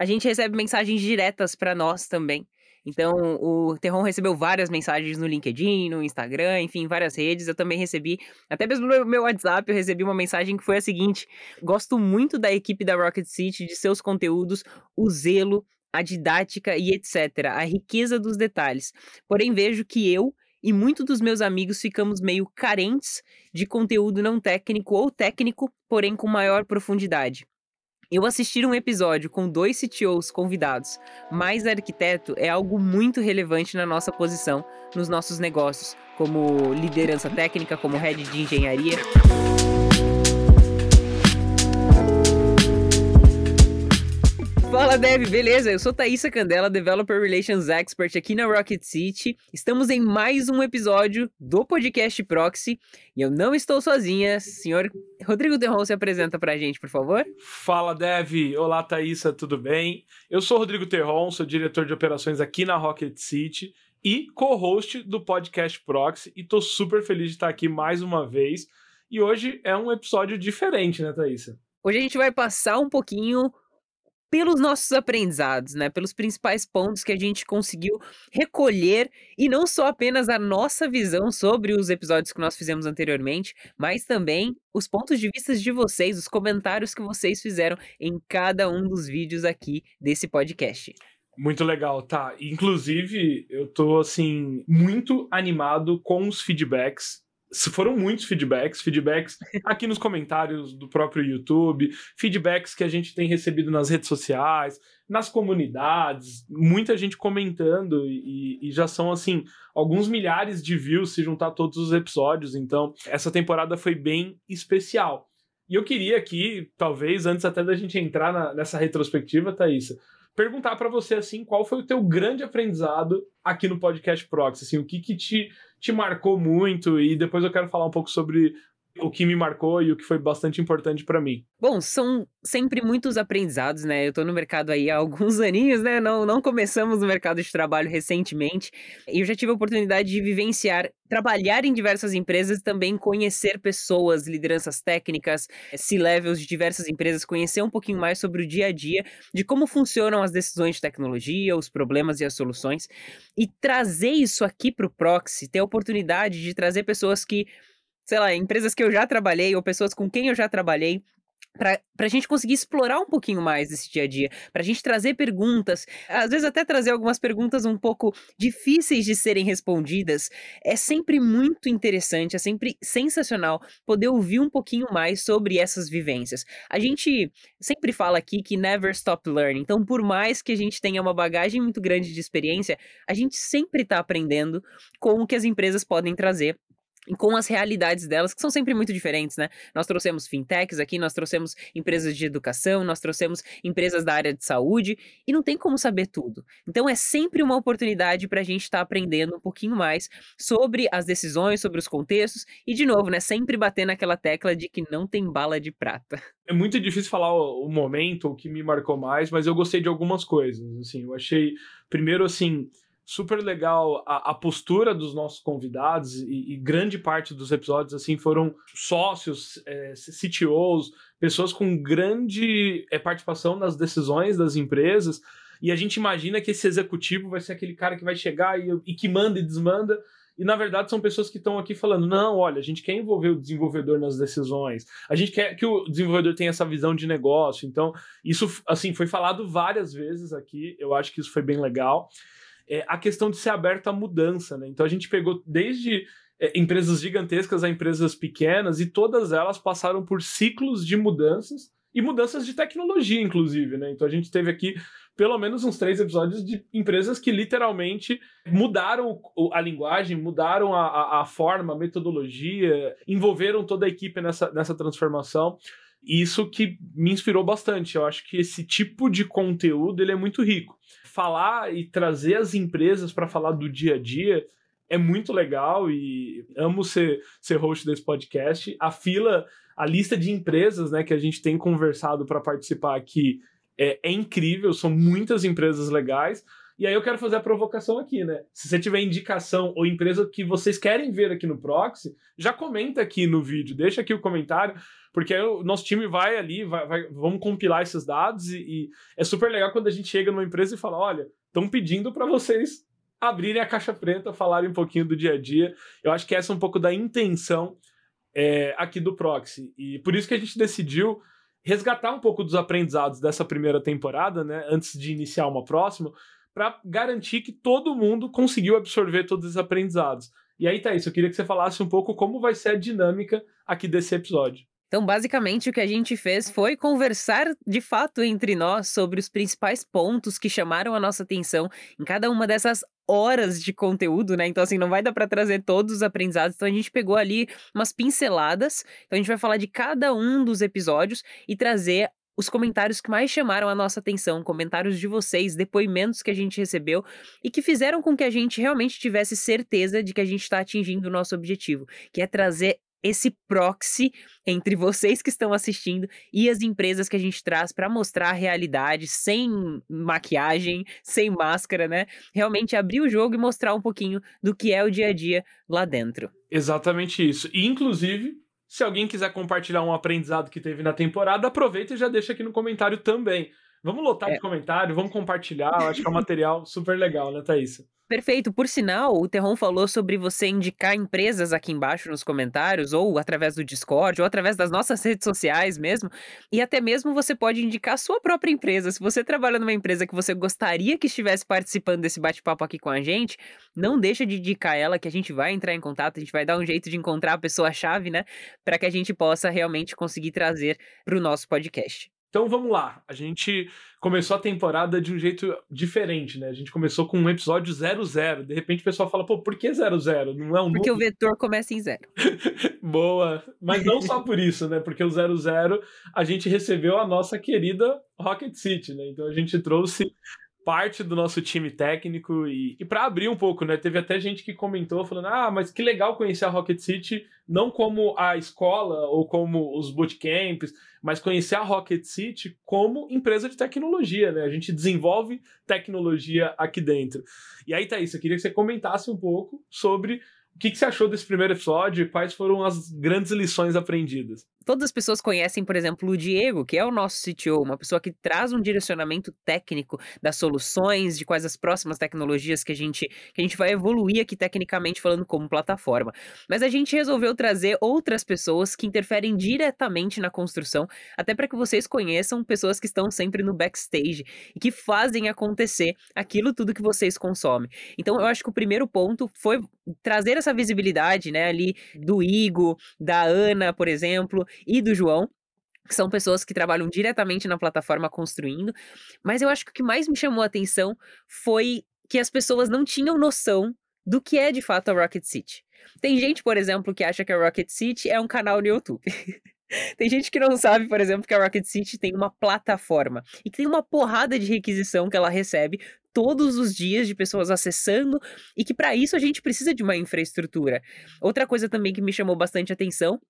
a gente recebe mensagens diretas para nós também. Então, o Terron recebeu várias mensagens no LinkedIn, no Instagram, enfim, várias redes. Eu também recebi, até mesmo no meu WhatsApp, eu recebi uma mensagem que foi a seguinte: Gosto muito da equipe da Rocket City, de seus conteúdos, o zelo, a didática e etc., a riqueza dos detalhes. Porém, vejo que eu e muitos dos meus amigos ficamos meio carentes de conteúdo não técnico ou técnico, porém com maior profundidade. Eu assistir um episódio com dois CTOs convidados, mais arquiteto, é algo muito relevante na nossa posição nos nossos negócios, como liderança técnica, como head de engenharia. Fala Dev, beleza? Eu sou Thaisa Candela, Developer Relations Expert aqui na Rocket City. Estamos em mais um episódio do podcast Proxy e eu não estou sozinha. Senhor Rodrigo Terron se apresenta pra gente, por favor. Fala Dev, olá Thaisa, tudo bem? Eu sou Rodrigo Terron, sou diretor de operações aqui na Rocket City e co-host do podcast Proxy e tô super feliz de estar aqui mais uma vez. E hoje é um episódio diferente, né, Thaisa? Hoje a gente vai passar um pouquinho pelos nossos aprendizados, né? Pelos principais pontos que a gente conseguiu recolher e não só apenas a nossa visão sobre os episódios que nós fizemos anteriormente, mas também os pontos de vista de vocês, os comentários que vocês fizeram em cada um dos vídeos aqui desse podcast. Muito legal, tá. Inclusive, eu tô assim muito animado com os feedbacks foram muitos feedbacks, feedbacks aqui nos comentários do próprio YouTube, feedbacks que a gente tem recebido nas redes sociais, nas comunidades, muita gente comentando e, e, já são assim alguns milhares de views se juntar todos os episódios. Então essa temporada foi bem especial. E eu queria aqui, talvez antes até da gente entrar na, nessa retrospectiva, Thaisa, perguntar para você assim, qual foi o teu grande aprendizado aqui no podcast Proxy, assim, o que que te, te marcou muito e depois eu quero falar um pouco sobre o que me marcou e o que foi bastante importante para mim. Bom, são sempre muitos aprendizados, né? Eu tô no mercado aí há alguns aninhos, né? Não, não começamos no mercado de trabalho recentemente. E eu já tive a oportunidade de vivenciar, trabalhar em diversas empresas e também conhecer pessoas, lideranças técnicas, C-levels de diversas empresas, conhecer um pouquinho mais sobre o dia a dia, de como funcionam as decisões de tecnologia, os problemas e as soluções. E trazer isso aqui pro Proxy, ter a oportunidade de trazer pessoas que sei lá, empresas que eu já trabalhei ou pessoas com quem eu já trabalhei, para a gente conseguir explorar um pouquinho mais desse dia a dia, para a gente trazer perguntas, às vezes até trazer algumas perguntas um pouco difíceis de serem respondidas. É sempre muito interessante, é sempre sensacional poder ouvir um pouquinho mais sobre essas vivências. A gente sempre fala aqui que never stop learning, então por mais que a gente tenha uma bagagem muito grande de experiência, a gente sempre está aprendendo com o que as empresas podem trazer com as realidades delas, que são sempre muito diferentes, né? Nós trouxemos fintechs aqui, nós trouxemos empresas de educação, nós trouxemos empresas da área de saúde, e não tem como saber tudo. Então é sempre uma oportunidade para a gente estar tá aprendendo um pouquinho mais sobre as decisões, sobre os contextos, e de novo, né? Sempre bater naquela tecla de que não tem bala de prata. É muito difícil falar o, momento, o que me marcou mais, mas eu gostei de algumas coisas, assim, eu achei, primeiro, assim, super legal a, a, postura dos nossos convidados e, e, grande parte dos episódios assim foram sócios, é, CTOs, pessoas com grande é, participação nas decisões das empresas. E a gente imagina que esse executivo vai ser aquele cara que vai chegar e, e que manda e desmanda. E na verdade são pessoas que estão aqui falando: não, olha, a gente quer envolver o desenvolvedor nas decisões, a gente quer que o desenvolvedor tenha essa visão de negócio. Então, isso assim foi falado várias vezes aqui. Eu acho que isso foi bem legal é, a questão de ser aberto à mudança, né? Então a gente pegou desde é, empresas gigantescas a empresas pequenas e todas elas passaram por ciclos de mudanças e mudanças de tecnologia, inclusive, né? Então a gente teve aqui pelo menos uns três episódios de empresas que literalmente mudaram a linguagem, mudaram a, a, forma, a metodologia, envolveram toda a equipe nessa, nessa transformação. Isso que me inspirou bastante. Eu acho que esse tipo de conteúdo ele é muito rico falar e trazer as empresas para falar do dia a dia é muito legal e amo ser, ser host desse podcast. A fila, a lista de empresas né, que a gente tem conversado para participar aqui é, é incrível, são muitas empresas legais. E aí eu quero fazer a provocação aqui, né? Se você tiver indicação ou empresa que vocês querem ver aqui no Proxy, já comenta aqui no vídeo, deixa aqui o comentário, porque o nosso time vai ali, vai, vai vamos compilar esses dados e, e, é super legal quando a gente chega numa empresa e fala, olha, estão pedindo para vocês abrirem a caixa preta, falarem um pouquinho do dia a dia. Eu acho que essa é um pouco da intenção é, aqui do Proxy. E por isso que a gente decidiu resgatar um pouco dos aprendizados dessa primeira temporada, né, antes de iniciar uma próxima, para garantir que todo mundo conseguiu absorver todos os aprendizados. E aí, Thaís, eu queria que você falasse um pouco como vai ser a dinâmica aqui desse episódio. Então, basicamente, o que a gente fez foi conversar de fato entre nós sobre os principais pontos que chamaram a nossa atenção em cada uma dessas horas de conteúdo, né? Então, assim, não vai dar para trazer todos os aprendizados. Então, a gente pegou ali umas pinceladas. Então, a gente vai falar de cada um dos episódios e trazer os comentários que mais chamaram a nossa atenção, comentários de vocês, depoimentos que a gente recebeu e que fizeram com que a gente realmente tivesse certeza de que a gente está atingindo o nosso objetivo, que é trazer esse proxy entre vocês que estão assistindo e as empresas que a gente traz para mostrar a realidade sem maquiagem, sem máscara, né? Realmente abrir o jogo e mostrar um pouquinho do que é o dia a dia lá dentro. Exatamente isso. E inclusive, se alguém quiser compartilhar um aprendizado que teve na temporada, aproveita e já deixa aqui no comentário também. Vamos lotar é. de comentário, vamos compartilhar. Eu acho que é um material super legal, né, Thaís? Perfeito. Por sinal, o Terron falou sobre você indicar empresas aqui embaixo nos comentários, ou através do Discord, ou através das nossas redes sociais mesmo. E até mesmo você pode indicar a sua própria empresa. Se você trabalha numa empresa que você gostaria que estivesse participando desse bate-papo aqui com a gente, não deixa de indicar ela, que a gente vai entrar em contato, a gente vai dar um jeito de encontrar a pessoa-chave, né? Para que a gente possa realmente conseguir trazer para o nosso podcast. Então vamos lá. A gente começou a temporada de um jeito diferente, né? A gente começou com um episódio 00. De repente o pessoal fala, pô, por que 00? Não é um Porque número... o vetor começa em zero. Boa. Mas não só por isso, né? Porque o 00 a gente recebeu a nossa querida Rocket City, né? Então a gente trouxe parte do nosso time técnico e, e para abrir um pouco, né? Teve até gente que comentou falando: "Ah, mas que legal conhecer a Rocket City não como a escola ou como os bootcamps, mas conhecer a Rocket City como empresa de tecnologia, né? A gente desenvolve tecnologia aqui dentro. E aí, Thaís, eu queria que você comentasse um pouco sobre o que, que você achou desse primeiro episódio e quais foram as grandes lições aprendidas? Todas as pessoas conhecem, por exemplo, o Diego, que é o nosso CTO, uma pessoa que traz um direcionamento técnico das soluções, de quais as próximas tecnologias que a gente, que a gente vai evoluir aqui tecnicamente falando como plataforma. Mas a gente resolveu trazer outras pessoas que interferem diretamente na construção, até para que vocês conheçam pessoas que estão sempre no backstage e que fazem acontecer aquilo tudo que vocês consomem. Então eu acho que o primeiro ponto foi trazer essa visibilidade, né, ali do Igo, da Ana, por exemplo, e do João, que são pessoas que trabalham diretamente na plataforma construindo. Mas eu acho que o que mais me chamou a atenção foi que as pessoas não tinham noção do que é de fato a Rocket City. Tem gente, por exemplo, que acha que a Rocket City é um canal no YouTube. tem gente que não sabe, por exemplo, que a Rocket City tem uma plataforma e que tem uma porrada de requisição que ela recebe todos os dias de pessoas acessando e que para isso a gente precisa de uma infraestrutura. Outra coisa também que me chamou bastante atenção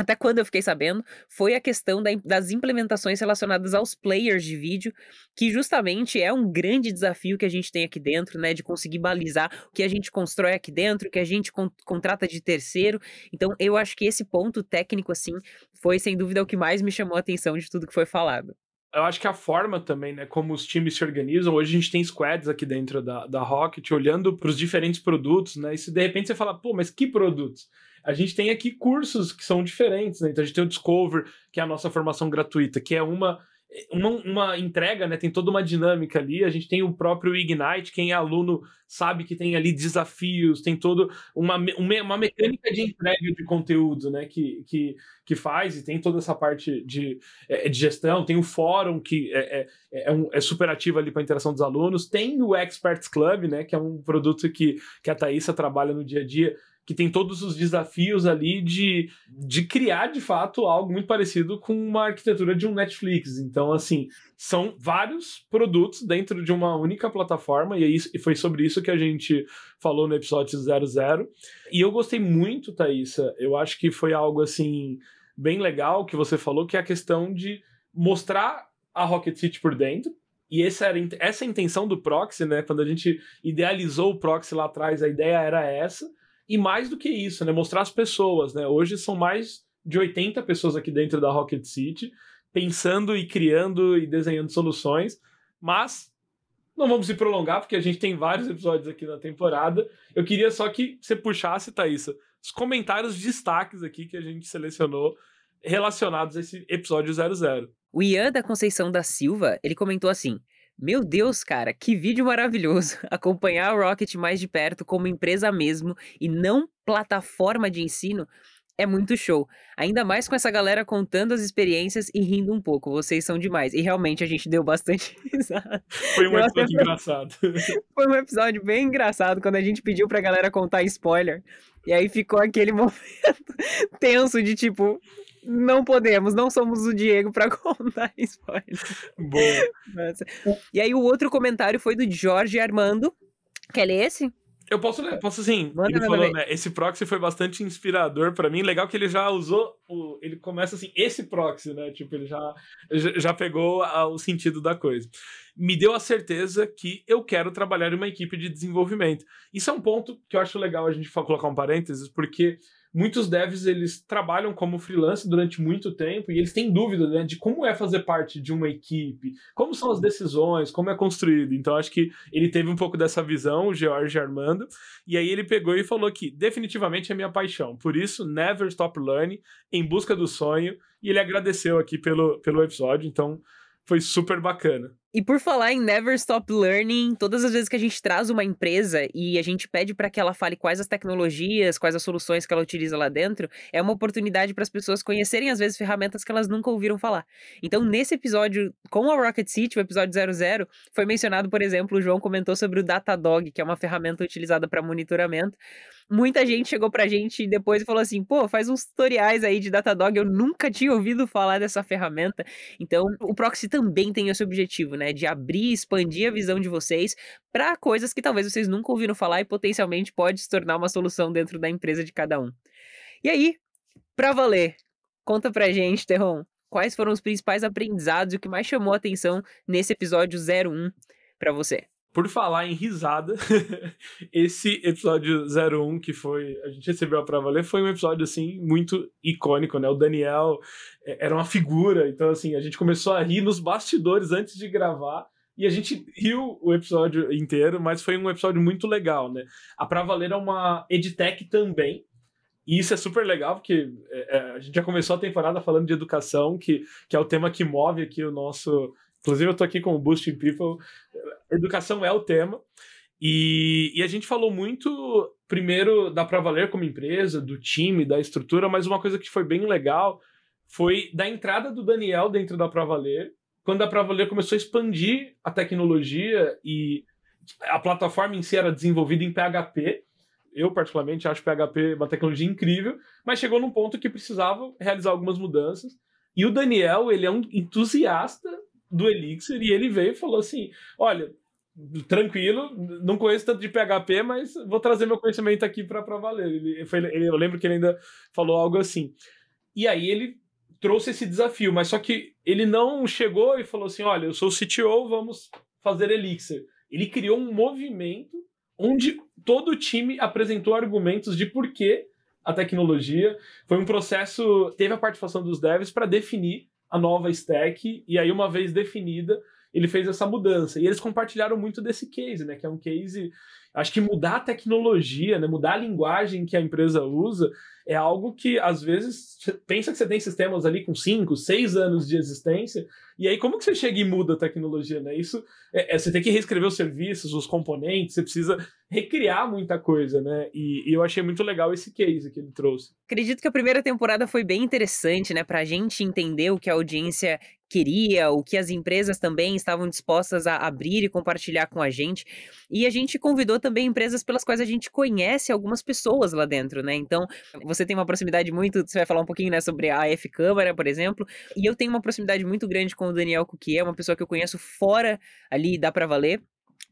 até quando eu fiquei sabendo, foi a questão da, das implementações relacionadas aos players de vídeo, que justamente é um grande desafio que a gente tem aqui dentro, né? De conseguir balizar o que a gente constrói aqui dentro, o que a gente con contrata de terceiro. Então, eu acho que esse ponto técnico, assim, foi sem dúvida o que mais me chamou a atenção de tudo que foi falado. Eu acho que a forma também, né, como os times se organizam, hoje a gente tem squads aqui dentro da, da Rocket, olhando para os diferentes produtos, né? E se de repente você fala, pô, mas que produtos? A gente tem aqui cursos que são diferentes, né? Então a gente tem o Discover, que é a nossa formação gratuita, que é uma, uma, uma, entrega, né? Tem toda uma dinâmica ali. A gente tem o próprio Ignite, quem é aluno sabe que tem ali desafios, tem toda uma, uma mecânica de entrega de conteúdo, né? Que, que, que faz, e tem toda essa parte de, é, de gestão, tem o fórum que é, é, é, um, é super ativo ali para interação dos alunos, tem o Experts Club, né? Que é um produto que, que a Thaisa trabalha no dia a dia que tem todos os desafios ali de, de criar de fato algo muito parecido com uma arquitetura de um Netflix. Então, assim, são vários produtos dentro de uma única plataforma, e, é isso, e foi sobre isso que a gente falou no episódio 00. E eu gostei muito, Thaisa. Eu acho que foi algo assim bem legal que você falou, que é a questão de mostrar a Rocket City por dentro, E essa, era, essa é a intenção do proxy, né? Quando a gente idealizou o proxy lá atrás, a ideia era essa. E mais do que isso, né? Mostrar as pessoas, né? Hoje são mais de 80 pessoas aqui dentro da Rocket City, pensando e criando e desenhando soluções. Mas não vamos se prolongar, porque a gente tem vários episódios aqui na temporada. Eu queria só que você puxasse, Thaisa, os comentários destaques aqui que a gente selecionou relacionados a esse episódio 00. O Ian da Conceição da Silva, ele comentou assim: Meu Deus, cara, que vídeo maravilhoso! Acompanhar a Rocket mais de perto como empresa mesmo e não plataforma de ensino é muito show. Ainda mais com essa galera contando as experiências e rindo um pouco. Vocês são demais. E realmente a gente deu bastante risada. Foi um episódio engraçado. Foi um episódio bem engraçado quando a gente pediu pra galera contar spoiler. E aí ficou aquele momento tenso de tipo, não podemos, não somos o Diego para contar spoiler. Boa. E aí o outro comentário foi do Jorge Armando. Quer ler esse? Eu posso ler, posso sim. Manda, ele falou, né? Esse proxy foi bastante inspirador para mim. Legal que ele já usou. O, ele começa assim, esse proxy, né? Tipo, ele já, já pegou a, o sentido da coisa. Me deu a certeza que eu quero trabalhar em uma equipe de desenvolvimento. Isso é um ponto que eu acho legal a gente colocar um parênteses, porque muitos devs eles trabalham como freelance durante muito tempo e eles têm dúvida né, de como é fazer parte de uma equipe, como são as decisões, como é construído. Então acho que ele teve um pouco dessa visão, o George Armando, e aí ele pegou e falou que definitivamente é minha paixão. Por isso, never stop learning, em busca do sonho, e ele agradeceu aqui pelo, pelo episódio, então foi super bacana. E por falar em Never Stop Learning, todas as vezes que a gente traz uma empresa e a gente pede para que ela fale quais as tecnologias, quais as soluções que ela utiliza lá dentro, é uma oportunidade para as pessoas conhecerem às vezes ferramentas que elas nunca ouviram falar. Então, nesse episódio com a Rocket City, o episódio 00, foi mencionado, por exemplo, o João comentou sobre o Datadog, que é uma ferramenta utilizada para monitoramento muita gente chegou pra gente depois e falou assim: pô, faz uns tutoriais aí de Datadog, eu nunca tinha ouvido falar dessa ferramenta. Então, o Proxy também tem esse objetivo, né? De abrir, expandir a visão de vocês para coisas que talvez vocês nunca ouviram falar e potencialmente pode se tornar uma solução dentro da empresa de cada um. E aí, pra valer, conta pra gente, Terron, quais foram os principais aprendizados e o que mais chamou a atenção nesse episódio 01 para você? Por falar em risada, esse episódio 01 que foi, a gente recebeu a prova ler, foi um episódio assim muito icônico, né? O Daniel é, era uma figura, então assim, a gente começou a rir nos bastidores antes de gravar. E a gente riu o episódio inteiro, mas foi um episódio muito legal, né? A Pra Valer é uma edtech também, e isso é super legal, porque é, é, a gente já começou a temporada falando de educação, que, que é o tema que move aqui o nosso Inclusive, eu tô aqui com o Boosting People. Educação é o tema. E, e a gente falou muito, primeiro, da Pra Valer como empresa, do time, da estrutura, mas uma coisa que foi bem legal foi da entrada do Daniel dentro da Pra Valer, quando a Pra Valer começou a expandir a tecnologia e a plataforma em si era desenvolvida em PHP. Eu, particularmente, acho PHP uma tecnologia incrível, mas chegou num ponto que precisava realizar algumas mudanças. E o Daniel, ele é um entusiasta do Elixir e ele veio e falou assim: olha, tranquilo, não conheço tanto de PHP, mas vou trazer meu conhecimento aqui para valer. Ele, foi, ele, eu lembro que ele ainda falou algo assim. E aí ele trouxe esse desafio, mas só que ele não chegou e falou assim: olha, eu sou o CTO, vamos fazer Elixir. Ele criou um movimento onde todo o time apresentou argumentos de por que a tecnologia. Foi um processo, teve a participação dos devs para definir a nova stack, e aí, uma vez definida, ele fez essa mudança. E eles compartilharam muito desse case, né? Que é um case. Acho que mudar a tecnologia, né? mudar a linguagem que a empresa usa, é algo que, às vezes, pensa que você tem sistemas ali com 5, 6 anos de existência, e aí como que você chega e muda a tecnologia, né? Isso, é, é, você tem que reescrever os serviços, os componentes, você precisa recriar muita coisa, né? E, e, eu achei muito legal esse case que ele trouxe. Acredito que a primeira temporada foi bem interessante, né? Pra gente entender o que a audiência queria, o que as empresas também estavam dispostas a abrir e compartilhar com a gente. E a gente convidou também empresas pelas quais a gente conhece algumas pessoas lá dentro, né? Então, você tem uma proximidade muito, você vai falar um pouquinho, né, sobre a AF Câmara, por exemplo, e eu tenho uma proximidade muito grande com o Daniel Cuquier, uma pessoa que eu conheço fora ali da Pra Valer,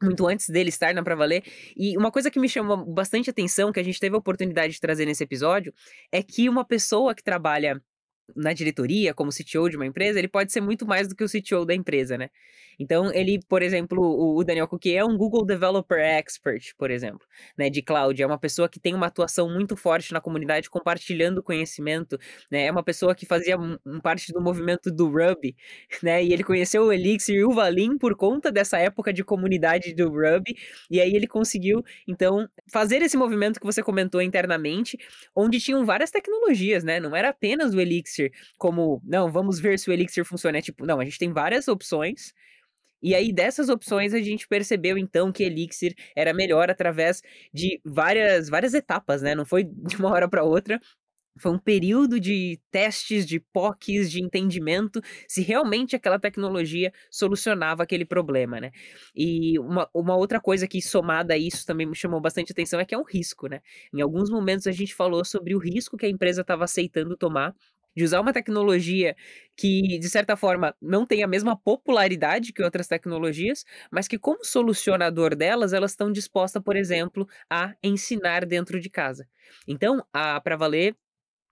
muito antes dele estar na Pra Valer. E uma coisa que me chamou bastante atenção, que a gente teve a oportunidade de trazer nesse episódio, é que uma pessoa que trabalha na diretoria, como CTO de uma empresa, ele pode ser muito mais do que o CTO da empresa, né? Então, ele, por exemplo, o Daniel Cook é um Google Developer Expert, por exemplo, né, de cloud. É uma pessoa que tem uma atuação muito forte na comunidade, compartilhando conhecimento, né? É uma pessoa que fazia parte do movimento do Ruby, né? E ele conheceu o Elixir e o Valim por conta dessa época de comunidade do Ruby, e aí ele conseguiu, então, fazer esse movimento que você comentou internamente, onde tinham várias tecnologias, né? Não era apenas o Elixir, como, não, vamos ver se o Elixir funciona. É tipo, não, a gente tem várias opções, e aí, dessas opções, a gente percebeu então que Elixir era melhor através de várias, várias etapas, né? Não foi de uma hora para outra. Foi um período de testes, de POCs, de entendimento, se realmente aquela tecnologia solucionava aquele problema, né? E uma, uma outra coisa que, somada a isso, também me chamou bastante atenção é que é um risco, né? Em alguns momentos a gente falou sobre o risco que a empresa estava aceitando tomar de usar uma tecnologia que, de certa forma, não tem a mesma popularidade que outras tecnologias, mas que, como solucionador delas, elas estão dispostas, por exemplo, a ensinar dentro de casa. Então, a Pra Valer,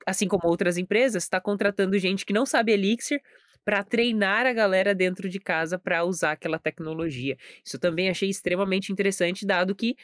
assim como outras empresas, está contratando gente que não sabe Elixir para treinar a galera dentro de casa para usar aquela tecnologia. Isso também achei extremamente interessante, dado que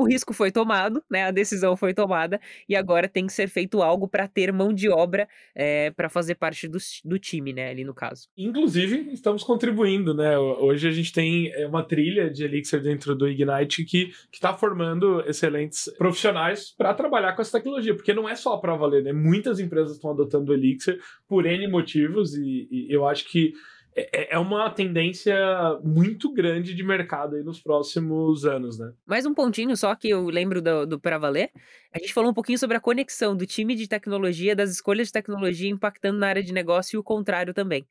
o risco foi tomado, né? A decisão foi tomada e agora tem que ser feito algo para ter mão de obra é, eh, para fazer parte do, do time, né? Ali no caso. Inclusive, estamos contribuindo, né? Hoje a gente tem eh, uma trilha de Elixir dentro do Ignite que está formando excelentes profissionais para trabalhar com essa tecnologia, porque não é só para valer, né? Muitas empresas estão adotando o Elixir por N motivos e, e eu acho que é, é, é uma tendência muito grande de mercado aí nos próximos anos, né? Mais um pontinho só que eu lembro do, do Pra Valer. A gente falou um pouquinho sobre a conexão do time de tecnologia, das escolhas de tecnologia impactando na área de negócio e o contrário também.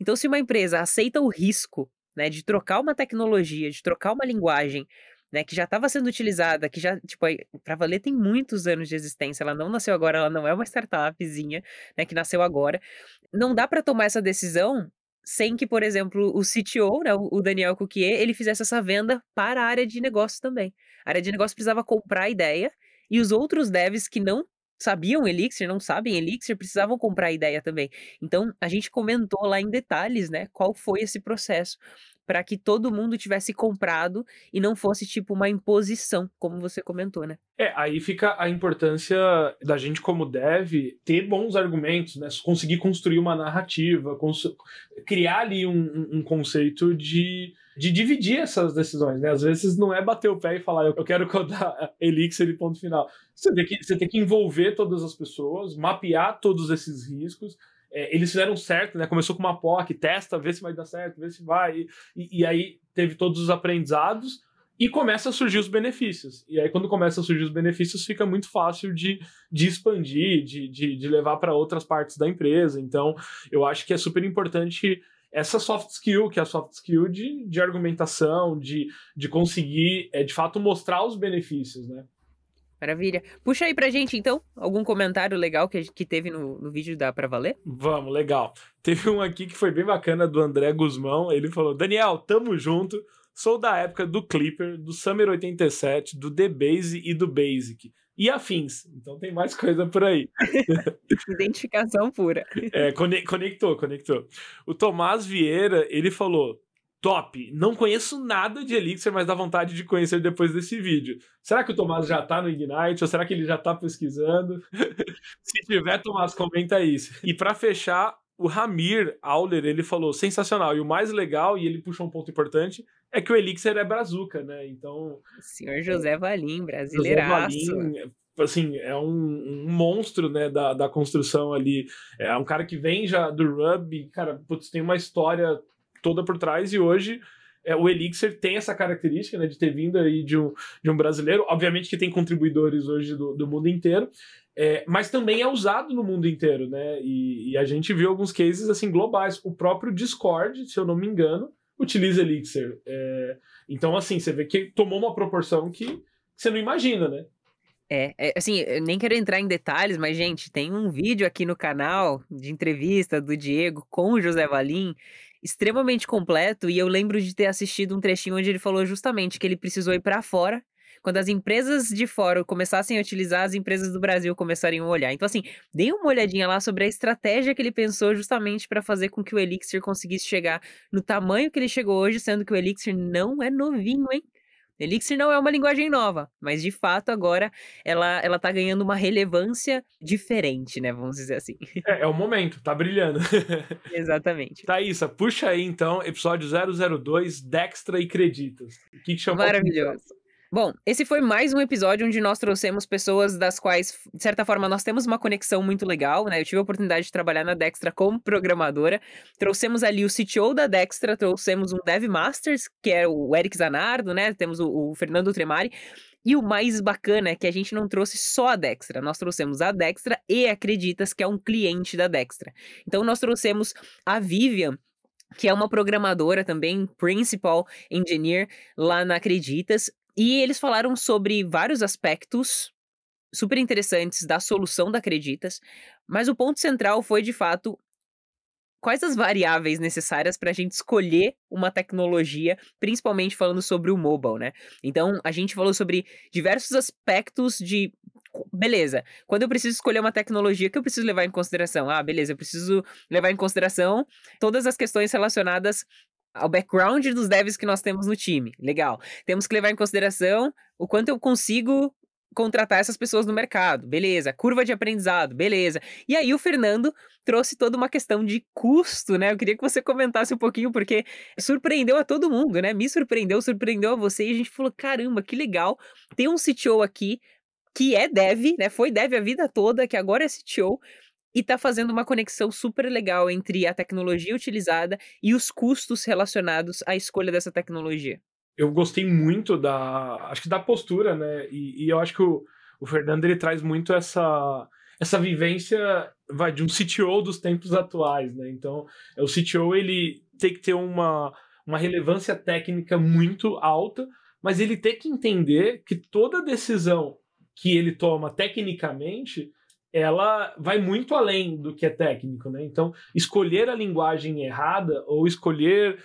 Então, se uma empresa aceita o risco né, de trocar uma tecnologia, de trocar uma linguagem, né, que já estava sendo utilizada, que já, tipo, para valer tem muitos anos de existência, ela não nasceu agora, ela não é uma startupzinha, né, que nasceu agora. Não dá para tomar essa decisão sem que, por exemplo, o CTO, né, o Daniel Coquier, ele fizesse essa venda para a área de negócio também. A área de negócio precisava comprar a ideia e os outros devs que não sabiam Elixir, não sabem Elixir, precisavam comprar a ideia também. Então, a gente comentou lá em detalhes, né, qual foi esse processo para que todo mundo tivesse comprado e não fosse tipo uma imposição, como você comentou, né? É, aí fica a importância da gente como dev ter bons argumentos, né? Conseguir construir uma narrativa, criar ali um, um conceito de de dividir essas decisões, né? Às vezes não é bater o pé e falar, eu quero codar Elixir e ponto final. Você tem que, você tem que envolver todas as pessoas, mapear todos esses riscos, é, eles fizeram certo, né? Começou com uma POC, testa, vê se vai dar certo, vê se vai. E, e, aí teve todos os aprendizados e começa a surgir os benefícios. E aí, quando começa a surgir os benefícios, fica muito fácil de, de expandir, de, de, de levar para outras partes da empresa. Então, eu acho que é super importante essa soft skill, que é a soft skill de, de argumentação, de, de conseguir, é, de fato, mostrar os benefícios, né? Maravilha. Puxa aí pra gente, então, algum comentário legal que, que teve no, no vídeo da Pra Valer? Vamos, legal. Teve um aqui que foi bem bacana do André Guzmão. Ele falou: Daniel, tamo junto. Sou da época do Clipper, do Summer 87, do The Base e do Basic. E afins. Então tem mais coisa por aí. Identificação pura. É, conectou, conectou. O Tomás Vieira, ele falou: top. Não conheço nada de Elixir, mas dá vontade de conhecer depois desse vídeo. Será que o Tomás já tá no Ignite ou será que ele já tá pesquisando? Se tiver, Tomás, comenta isso. E para fechar, o Ramir Auler, ele falou sensacional. E o mais legal, e ele puxou um ponto importante, é que o Elixir é brazuca, né? Então. senhor José Valim, brasileiraço. José Valim, assim, é um, um, monstro, né, da, da construção ali. É um cara que vem já do Ruby, cara, putz, tem uma história toda por trás e hoje é, o Elixir tem essa característica né, de ter vindo aí de um, de um brasileiro, obviamente que tem contribuidores hoje do, do mundo inteiro, é, mas também é usado no mundo inteiro, né? E, e, a gente viu alguns cases assim globais. O próprio Discord, se eu não me engano, utiliza Elixir. É, então, assim, você vê que tomou uma proporção que você não imagina, né? É, é, assim, eu nem quero entrar em detalhes, mas, gente, tem um vídeo aqui no canal de entrevista do Diego com o José Valim, extremamente completo, e eu lembro de ter assistido um trechinho onde ele falou justamente que ele precisou ir para fora quando as empresas de fora começassem a utilizar, as empresas do Brasil começariam a olhar. Então, assim, dei uma olhadinha lá sobre a estratégia que ele pensou justamente para fazer com que o Elixir conseguisse chegar no tamanho que ele chegou hoje, sendo que o Elixir não é novinho, hein? Elixir não é uma linguagem nova, mas de fato agora ela, ela tá ganhando uma relevância diferente, né? Vamos dizer assim. É, é o momento, tá brilhando. Exatamente. Thaísa, puxa aí então, episódio 002, Dextra e Creditas. O que, que chamou Maravilhoso. Bom, esse foi mais um episódio onde nós trouxemos pessoas das quais, de certa forma, nós temos uma conexão muito legal, né? Eu tive a oportunidade de trabalhar na Dextra como programadora. Trouxemos ali o CTO da Dextra, trouxemos um Dev Masters, que é o Eric Zanardo, né? Temos o, o Fernando Tremari. E o mais bacana é que a gente não trouxe só a Dextra, nós trouxemos a Dextra e Acreditas, que é um cliente da Dextra. Então nós trouxemos a Vivian, que é uma programadora também, principal engineer lá na Acreditas, e eles falaram sobre vários aspectos super interessantes da solução da Acreditas, mas o ponto central foi de fato quais as variáveis necessárias para a gente escolher uma tecnologia, principalmente falando sobre o mobile, né? Então, a gente falou sobre diversos aspectos de beleza, quando eu preciso escolher uma tecnologia, que eu preciso levar em consideração? Ah, beleza, eu preciso levar em consideração todas as questões relacionadas ao background dos devs que nós temos no time. Legal. Temos que levar em consideração o quanto eu consigo contratar essas pessoas no mercado. Beleza. Curva de aprendizado. Beleza. E aí o Fernando trouxe toda uma questão de custo, né? Eu queria que você comentasse um pouquinho porque surpreendeu a todo mundo, né? Me surpreendeu, surpreendeu a você e a gente falou: "Caramba, que legal. Tem um CTO aqui que é dev, né? Foi dev a vida toda, que agora é CTO, e está fazendo uma conexão super legal entre a tecnologia utilizada e os custos relacionados à escolha dessa tecnologia. Eu gostei muito da, acho que da postura, né? E, e eu acho que o, o Fernando ele traz muito essa essa vivência vai de um CTO dos tempos atuais, né? Então, o CTO ele tem que ter uma, uma relevância técnica muito alta, mas ele tem que entender que toda decisão que ele toma tecnicamente ela vai muito além do que é técnico, né? Então, escolher a linguagem errada ou escolher,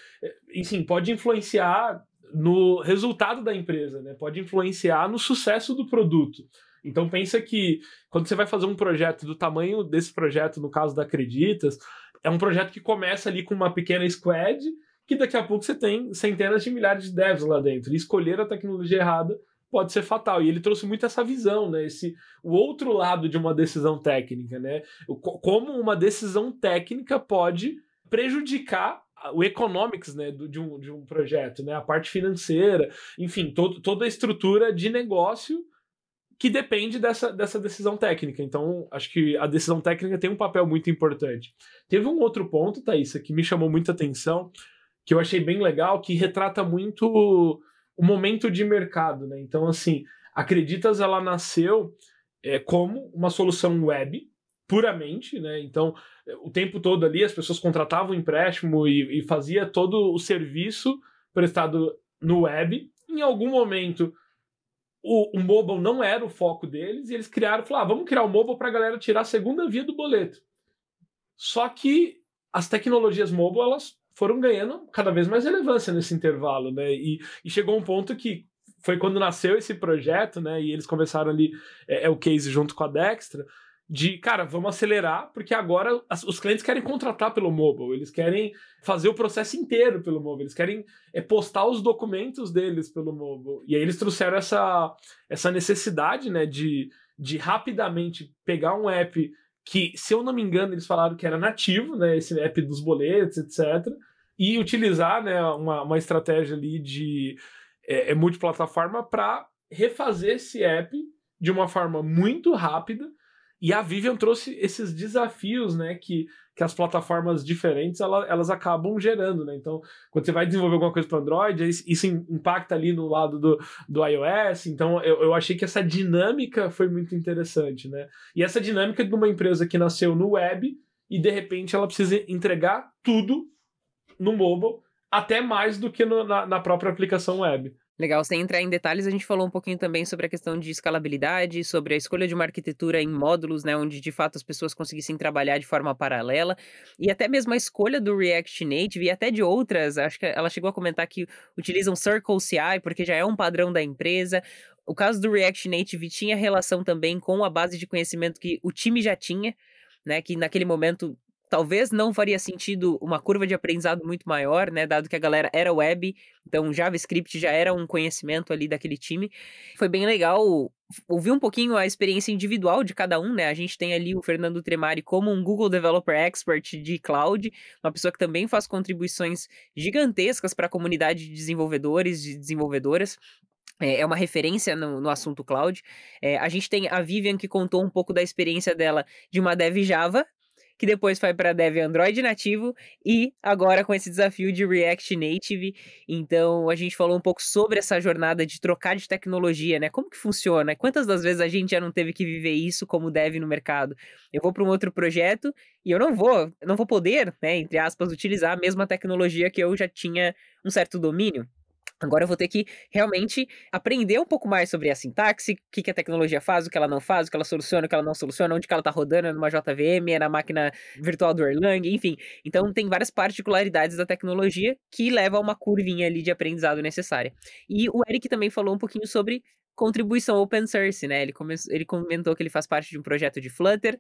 enfim, pode influenciar no resultado da empresa, né? Pode influenciar no sucesso do produto. Então pensa que quando você vai fazer um projeto do tamanho desse projeto, no caso da Acreditas, é um projeto que começa ali com uma pequena squad, que daqui a pouco você tem centenas de milhares de devs lá dentro. E escolher a tecnologia errada pode ser fatal. E ele trouxe muito essa visão, né? Esse, o outro lado de uma decisão técnica, né? Como uma decisão técnica pode prejudicar o economics né, de, um, de um projeto, né? A parte financeira, enfim, todo, toda a estrutura de negócio que depende dessa, dessa decisão técnica. Então, acho que a decisão técnica tem um papel muito importante. Teve um outro ponto, Thaís, que me chamou muita atenção, que eu achei bem legal, que retrata muito o momento de mercado, né? Então, assim, Acreditas ela nasceu é, como uma solução web puramente, né? Então, o tempo todo ali as pessoas contratavam empréstimo e, e fazia todo o serviço prestado no web. Em algum momento, o, o mobile não era o foco deles e eles criaram, falaram, ah, vamos criar o mobile para a galera tirar a segunda via do boleto. Só que as tecnologias mobile elas foram ganhando cada vez mais relevância nesse intervalo, né? E, e chegou um ponto que foi quando nasceu esse projeto, né? E eles começaram ali, é, é o case junto com a Dextra, de, cara, vamos acelerar, porque agora os clientes querem contratar pelo mobile, eles querem fazer o processo inteiro pelo mobile, eles querem é, postar os documentos deles pelo mobile. E aí eles trouxeram essa, essa necessidade, né, de, de rapidamente pegar um app que, se eu não me engano, eles falaram que era nativo, né, esse app dos boletos, etc., e utilizar né, uma, uma estratégia ali de é, é multiplataforma para refazer esse app de uma forma muito rápida. E a Vivian trouxe esses desafios né, que, que as plataformas diferentes ela, elas acabam gerando. Né? Então, quando você vai desenvolver alguma coisa para Android, isso impacta ali no lado do, do iOS. Então, eu, eu achei que essa dinâmica foi muito interessante. Né? E essa dinâmica de uma empresa que nasceu no web e de repente ela precisa entregar tudo no mobile, até mais do que no, na, na própria aplicação web. Legal, sem entrar em detalhes, a gente falou um pouquinho também sobre a questão de escalabilidade, sobre a escolha de uma arquitetura em módulos, né, onde de fato as pessoas conseguissem trabalhar de forma paralela, e até mesmo a escolha do React Native e até de outras, acho que ela chegou a comentar que utilizam Circle CI porque já é um padrão da empresa, O caso do React Native tinha relação também com a base de conhecimento que o time já tinha, né? Que naquele momento talvez não faria sentido uma curva de aprendizado muito maior, né, dado que a galera era web, então JavaScript já era um conhecimento ali daquele time. Foi bem legal ouvir um pouquinho a experiência individual de cada um, né? A gente tem ali o Fernando Tremari como um Google Developer Expert de cloud, uma pessoa que também faz contribuições gigantescas para a comunidade de desenvolvedores e de desenvolvedoras é, é uma referência no, no assunto cloud. É, a gente tem a Vivian que contou um pouco da experiência dela de uma dev Java, que depois foi para Dev Android nativo e agora com esse desafio de React Native. Então a gente falou um pouco sobre essa jornada de trocar de tecnologia, né? Como que funciona? Quantas das vezes a gente já não teve que viver isso como dev no mercado? Eu vou para um outro projeto e eu não vou, não vou poder, né, entre aspas, utilizar a mesma tecnologia que eu já tinha um certo domínio. Agora eu vou ter que realmente aprender um pouco mais sobre a sintaxe, o que, que a tecnologia faz, o que ela não faz, o que ela soluciona, o que ela não soluciona, onde que ela está rodando, é numa JVM, é na máquina virtual do Erlang, enfim. Então tem várias particularidades da tecnologia que levam a uma curvinha ali de aprendizado necessária. E o Eric também falou um pouquinho sobre contribuição open source, né? Ele, ele comentou que ele faz parte de um projeto de Flutter,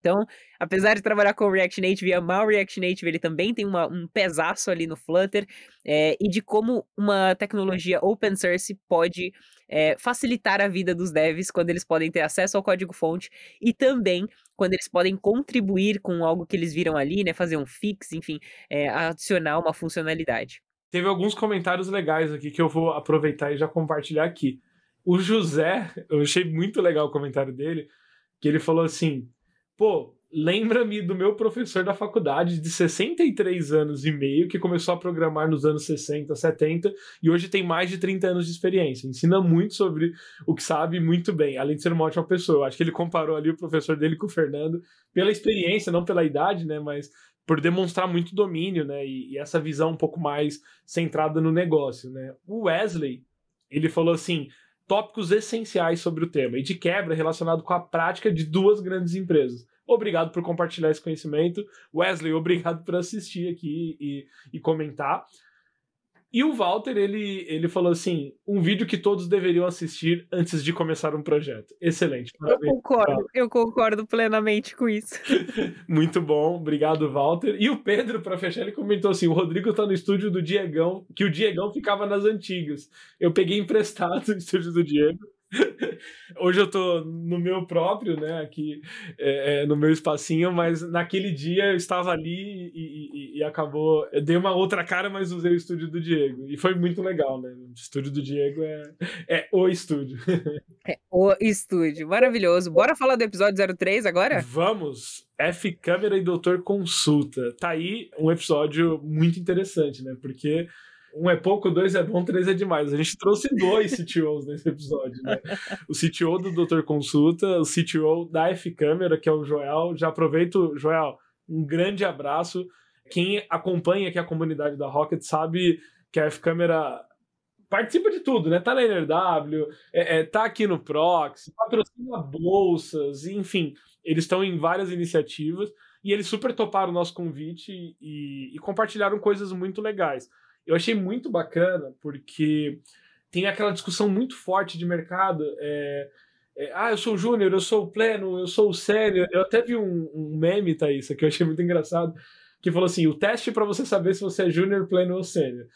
então, apesar de trabalhar com React Native e amar o React Native, ele também tem uma, um pesaço ali no Flutter é, e de como uma tecnologia open source pode é, facilitar a vida dos devs quando eles podem ter acesso ao código-fonte e também quando eles podem contribuir com algo que eles viram ali, né, fazer um fix, enfim, é, adicionar uma funcionalidade. Teve alguns comentários legais aqui que eu vou aproveitar e já compartilhar aqui. O José, eu achei muito legal o comentário dele, que ele falou assim: pô, lembra-me do meu professor da faculdade de 63 anos e meio, que começou a programar nos anos 60, 70 e hoje tem mais de 30 anos de experiência. Ensina muito sobre o que sabe muito bem, além de ser uma ótima pessoa. Acho que ele comparou ali o professor dele com o Fernando pela experiência, não pela idade, né, mas por demonstrar muito domínio, né, e, e essa visão um pouco mais centrada no negócio, né. O Wesley, ele falou assim: tópicos essenciais sobre o tema e de quebra relacionado com a prática de duas grandes empresas. Obrigado por compartilhar esse conhecimento. Wesley, obrigado por assistir aqui e, e comentar. E o Walter, ele, ele falou assim: um vídeo que todos deveriam assistir antes de começar um projeto. Excelente. Parabéns. Eu concordo, eu concordo plenamente com isso. Muito bom, obrigado, Walter. E o Pedro, para fechar, ele comentou assim: o Rodrigo tá no estúdio do Diegão, que o Diegão ficava nas antigas. Eu peguei emprestado o estúdio do Diego. Hoje eu tô no meu próprio, né, aqui é, é, no meu espacinho, mas naquele dia eu estava ali e, e, e, acabou. Eu dei uma outra cara, mas usei o estúdio do Diego. E foi muito legal, né? O estúdio do Diego é, é o estúdio. É o estúdio, maravilhoso. Bora falar do episódio 03 agora? Vamos! F Câmera e Doutor Consulta. Tá aí um episódio muito interessante, né? Porque um é pouco, dois é bom, três é demais. A gente trouxe dois CTOs nesse episódio, né? O CTO do Doutor Consulta, o CTO da F Câmera, que é o Joel. Já aproveito, Joel, um grande abraço. Quem acompanha aqui a comunidade da Rocket sabe que a F Câmera participa de tudo, né? Tá na NRW, é, é, tá aqui no Prox, patrocina bolsas, enfim, eles estão em várias iniciativas e eles super toparam o nosso convite e, e compartilharam coisas muito legais eu achei muito bacana, porque tem aquela discussão muito forte de mercado. É, é, ah, eu sou o júnior, eu sou o pleno, eu sou o sério. Eu até vi um, um meme, Thaís, que eu achei muito engraçado, que falou assim: o teste para você saber se você é júnior, pleno ou sênior.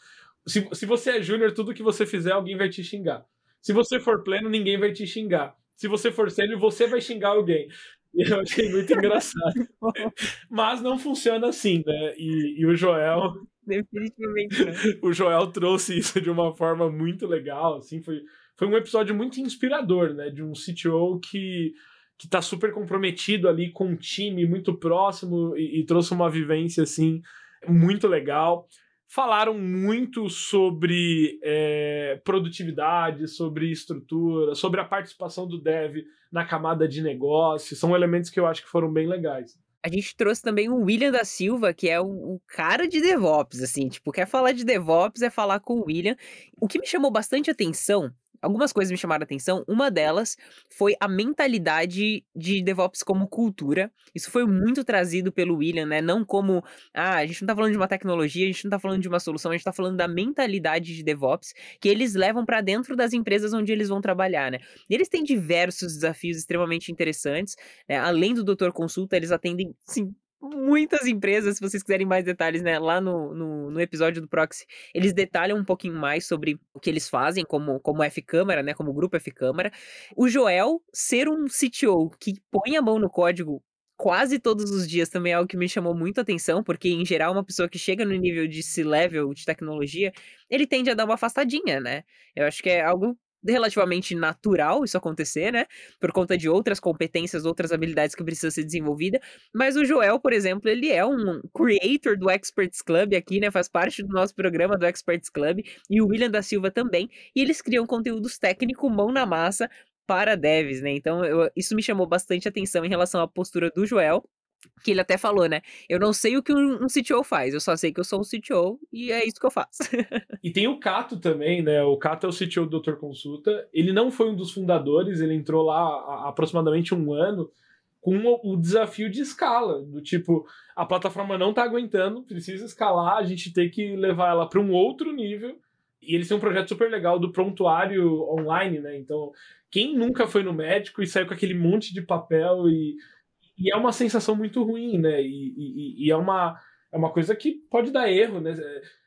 Se, se você é júnior, tudo que você fizer, alguém vai te xingar. Se você for pleno, ninguém vai te xingar. Se você for sênior, você vai xingar alguém. Eu achei muito engraçado. Mas não funciona assim, né? E, e o Joel Definitivamente não. o Joel trouxe isso de uma forma muito legal, assim, foi, foi um episódio muito inspirador, né, de um CTO que que tá super comprometido ali com um time muito próximo e, e trouxe uma vivência, assim, muito legal. Falaram muito sobre é, produtividade, sobre estrutura, sobre a participação do dev na camada de negócio. São elementos que eu acho que foram bem legais a gente trouxe também o William da Silva, que é o, o, cara de DevOps, assim, tipo, quer falar de DevOps é falar com o William. O que me chamou bastante atenção algumas coisas me chamaram a atenção. Uma delas foi a mentalidade de DevOps como cultura. Isso foi muito trazido pelo William, né? Não como, ah, a gente não tá falando de uma tecnologia, a gente não tá falando de uma solução, a gente tá falando da mentalidade de DevOps que eles levam para dentro das empresas onde eles vão trabalhar, né? Eles têm diversos desafios extremamente interessantes. Né? Além do Doutor Consulta, eles atendem, sim, muitas empresas, se vocês quiserem mais detalhes, né, lá no, no, no, episódio do Proxy, eles detalham um pouquinho mais sobre o que eles fazem como, como F-Câmara, né, como grupo F-Câmara. O Joel ser um CTO que põe a mão no código quase todos os dias também é algo que me chamou muito a atenção, porque em geral uma pessoa que chega no nível de C-level de tecnologia, ele tende a dar uma afastadinha, né? Eu acho que é algo relativamente natural isso acontecer, né? Por conta de outras competências, outras habilidades que precisam ser desenvolvidas. Mas o Joel, por exemplo, ele é um creator do Experts Club aqui, né? Faz parte do nosso programa do Experts Club. E o William da Silva também. E eles criam conteúdos técnicos, mão na massa, para devs, né? Então, eu, isso me chamou bastante atenção em relação à postura do Joel que ele até falou, né? Eu não sei o que um, CTO faz, eu só sei que eu sou um CTO e é isso que eu faço. e tem o Cato também, né? O Cato é o CTO do Doutor Consulta. Ele não foi um dos fundadores, ele entrou lá há aproximadamente um ano com o desafio de escala, do tipo, a plataforma não tá aguentando, precisa escalar, a gente tem que levar ela para um outro nível. E eles têm um projeto super legal do prontuário online, né? Então, quem nunca foi no médico e saiu com aquele monte de papel e e é uma sensação muito ruim, né? E, e, e, é, uma, é uma coisa que pode dar erro, né?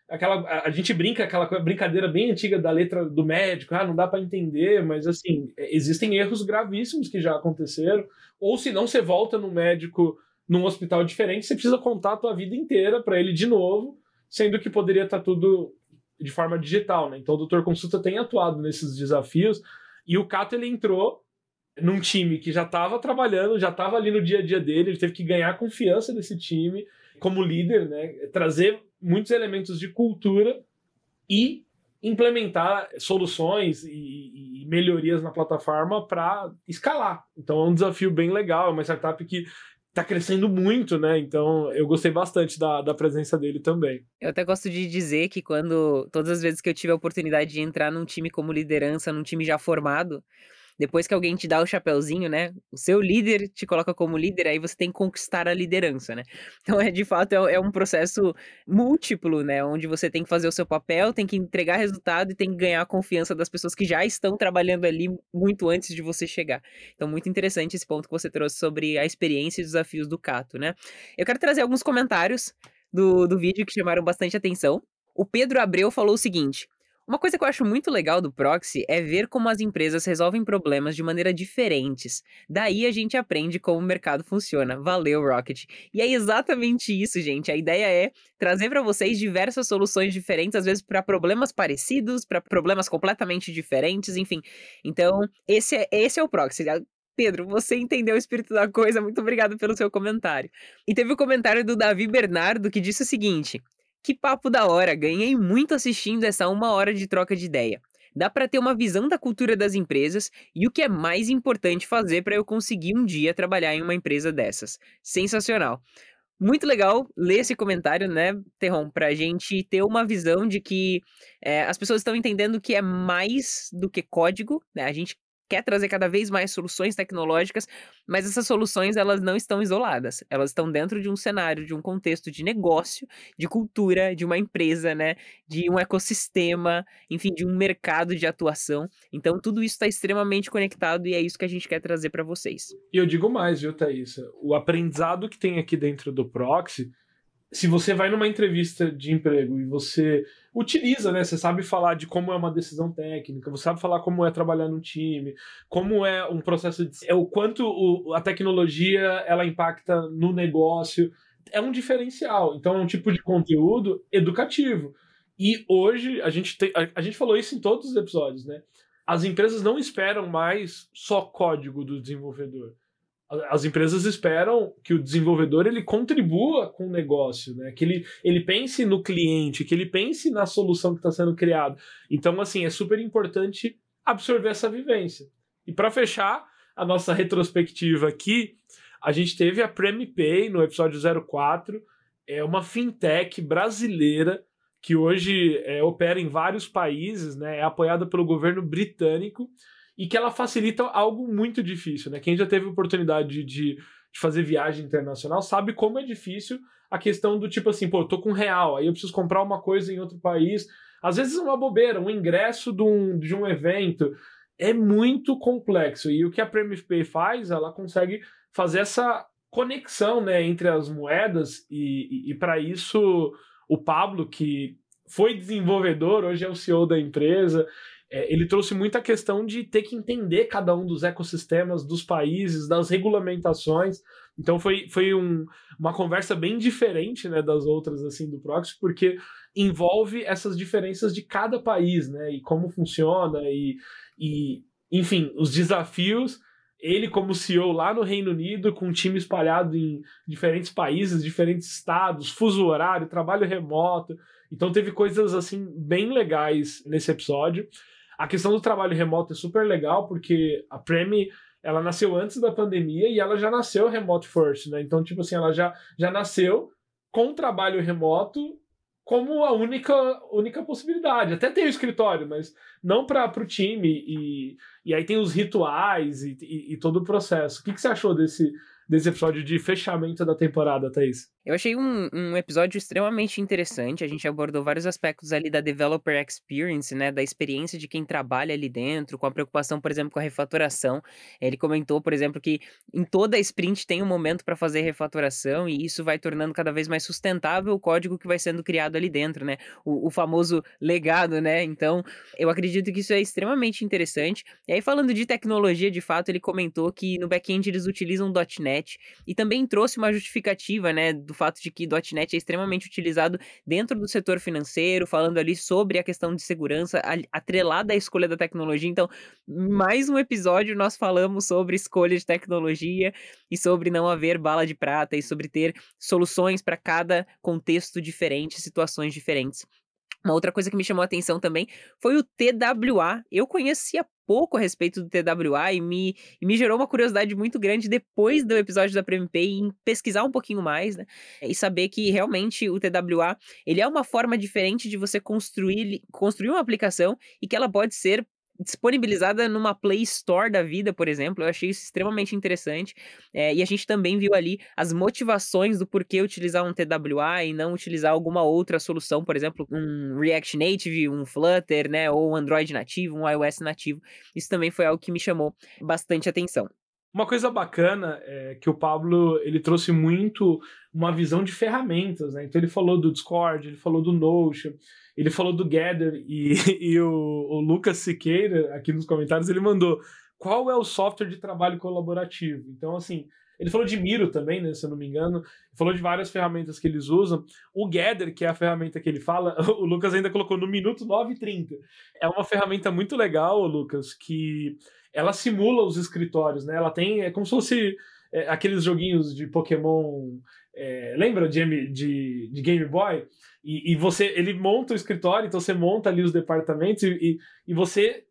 Aquela, a, a gente brinca aquela brincadeira bem antiga da letra do médico, ah, não dá para entender, mas assim, é, existem erros gravíssimos que já aconteceram. Ou se não, você volta no médico num hospital diferente, você precisa contar a tua vida inteira para ele de novo, sendo que poderia estar tá tudo de forma digital, né? Então o doutor consulta tem atuado nesses desafios e o Cato ele entrou num time que já estava trabalhando, já estava ali no dia a dia dele, ele teve que ganhar a confiança desse time como líder, né? Trazer muitos elementos de cultura e implementar soluções e, e melhorias na plataforma para escalar. Então é um desafio bem legal, é uma startup que está crescendo muito, né? Então eu gostei bastante da, da presença dele também. Eu até gosto de dizer que quando todas as vezes que eu tive a oportunidade de entrar num time como liderança, num time já formado, depois que alguém te dá o chapéuzinho, né? O seu líder te coloca como líder, aí você tem que conquistar a liderança, né? Então, é de fato, é, é um processo múltiplo, né? Onde você tem que fazer o seu papel, tem que entregar resultado e tem que ganhar a confiança das pessoas que já estão trabalhando ali muito antes de você chegar. Então, muito interessante esse ponto que você trouxe sobre a experiência e desafios do Cato, né? Eu quero trazer alguns comentários do, do vídeo que chamaram bastante atenção. O Pedro Abreu falou o seguinte: uma coisa que eu acho muito legal do proxy é ver como as empresas resolvem problemas de maneira diferentes. Daí a gente aprende como o mercado funciona. Valeu, Rocket. E é exatamente isso, gente. A ideia é trazer para vocês diversas soluções diferentes, às vezes para problemas parecidos, para problemas completamente diferentes, enfim. Então, esse é, esse é o proxy. Pedro, você entendeu o espírito da coisa, muito obrigado pelo seu comentário. E teve o comentário do Davi Bernardo que disse o seguinte: que papo da hora, ganhei muito assistindo essa uma hora de troca de ideia. Dá para ter uma visão da cultura das empresas e o que é mais importante fazer para eu conseguir um dia trabalhar em uma empresa dessas. Sensacional. Muito legal ler esse comentário, né, Terron, a gente ter uma visão de que é, as pessoas estão entendendo que é mais do que código, né? A gente quer trazer cada vez mais soluções tecnológicas, mas essas soluções elas não estão isoladas. Elas estão dentro de um cenário, de um contexto de negócio, de cultura, de uma empresa, né, de um ecossistema, enfim, de um mercado de atuação. Então tudo isso está extremamente conectado e é isso que a gente quer trazer para vocês. E eu digo mais, viu, Thaís? O aprendizado que tem aqui dentro do Proxy se você vai numa entrevista de emprego e você utiliza, né? Você sabe falar de como é uma decisão técnica, você sabe falar como é trabalhar no time, como é um processo de. É o quanto o, a tecnologia ela impacta no negócio. É um diferencial. Então é um tipo de conteúdo educativo. E hoje a gente tem. A, a gente falou isso em todos os episódios, né? As empresas não esperam mais só código do desenvolvedor as empresas esperam que o desenvolvedor ele contribua com o negócio, né? Que ele, ele pense no cliente, que ele pense na solução que está sendo criada. Então, assim, é super importante absorver essa vivência. E para fechar a nossa retrospectiva aqui, a gente teve a PremiPay no episódio 04, é uma fintech brasileira que hoje é, opera em vários países, né? É apoiada pelo governo britânico e que ela facilita algo muito difícil, né? Quem já teve oportunidade de, de fazer viagem internacional sabe como é difícil a questão do tipo assim, pô, eu tô com real, aí eu preciso comprar uma coisa em outro país. Às vezes uma bobeira, um ingresso de um, de um evento é muito complexo. E o que a Premier Pay faz, ela consegue fazer essa conexão né, entre as moedas, e, e, e para isso o Pablo, que foi desenvolvedor, hoje é o CEO da empresa, é, ele trouxe muita questão de ter que entender cada um dos ecossistemas dos países, das regulamentações. Então foi, foi um, uma conversa bem diferente né, das outras assim do Proxy, porque envolve essas diferenças de cada país, né? E como funciona, e, e enfim, os desafios. Ele, como CEO lá no Reino Unido, com um time espalhado em diferentes países, diferentes estados, fuso horário, trabalho remoto. Então teve coisas assim bem legais nesse episódio. A questão do trabalho remoto é super legal, porque a Premi ela nasceu antes da pandemia e ela já nasceu remote first, né? Então, tipo assim, ela já, já nasceu com trabalho remoto como a única, única possibilidade. Até tem o escritório, mas não para o time. E, e aí tem os rituais e, e, e todo o processo. O que, que você achou desse, desse episódio de fechamento da temporada, Thaís? Eu achei um, um episódio extremamente interessante. A gente abordou vários aspectos ali da developer experience, né? Da experiência de quem trabalha ali dentro, com a preocupação, por exemplo, com a refatoração. Ele comentou, por exemplo, que em toda sprint tem um momento para fazer refatoração e isso vai tornando cada vez mais sustentável o código que vai sendo criado ali dentro, né? O, o famoso legado, né? Então, eu acredito que isso é extremamente interessante. E aí, falando de tecnologia, de fato, ele comentou que no back-end eles utilizam .NET e também trouxe uma justificativa, né? Do do fato de que .NET é extremamente utilizado dentro do setor financeiro, falando ali sobre a questão de segurança atrelada à escolha da tecnologia. Então, mais um episódio nós falamos sobre escolha de tecnologia e sobre não haver bala de prata e sobre ter soluções para cada contexto diferente, situações diferentes. Uma outra coisa que me chamou a atenção também foi o TWA. Eu conhecia pouco a respeito do TWA e me, e me gerou uma curiosidade muito grande depois do episódio da PremPay em pesquisar um pouquinho mais, né? E saber que realmente o TWA ele é uma forma diferente de você construir, construir uma aplicação e que ela pode ser disponibilizada numa Play Store da vida, por exemplo. Eu achei isso extremamente interessante. É, e a gente também viu ali as motivações do porquê utilizar um TWA e não utilizar alguma outra solução, por exemplo, um React Native, um Flutter, né, ou um Android nativo, um iOS nativo. Isso também foi algo que me chamou bastante atenção. Uma coisa bacana é que o Pablo ele trouxe muito uma visão de ferramentas, né? Então ele falou do Discord, ele falou do Notion, ele falou do Gather e, e o, o Lucas Siqueira, aqui nos comentários, ele mandou qual é o software de trabalho colaborativo. Então, assim, ele falou de Miro também, né, se eu não me engano. Falou de várias ferramentas que eles usam. O Gather, que é a ferramenta que ele fala, o Lucas ainda colocou no minuto 9 e 30. É uma ferramenta muito legal, Lucas, que ela simula os escritórios, né? Ela tem. É como se fosse é, aqueles joguinhos de Pokémon. É, lembra de, de, de Game Boy? E, e, você, ele monta o escritório, então você monta ali os departamentos e, e, e você,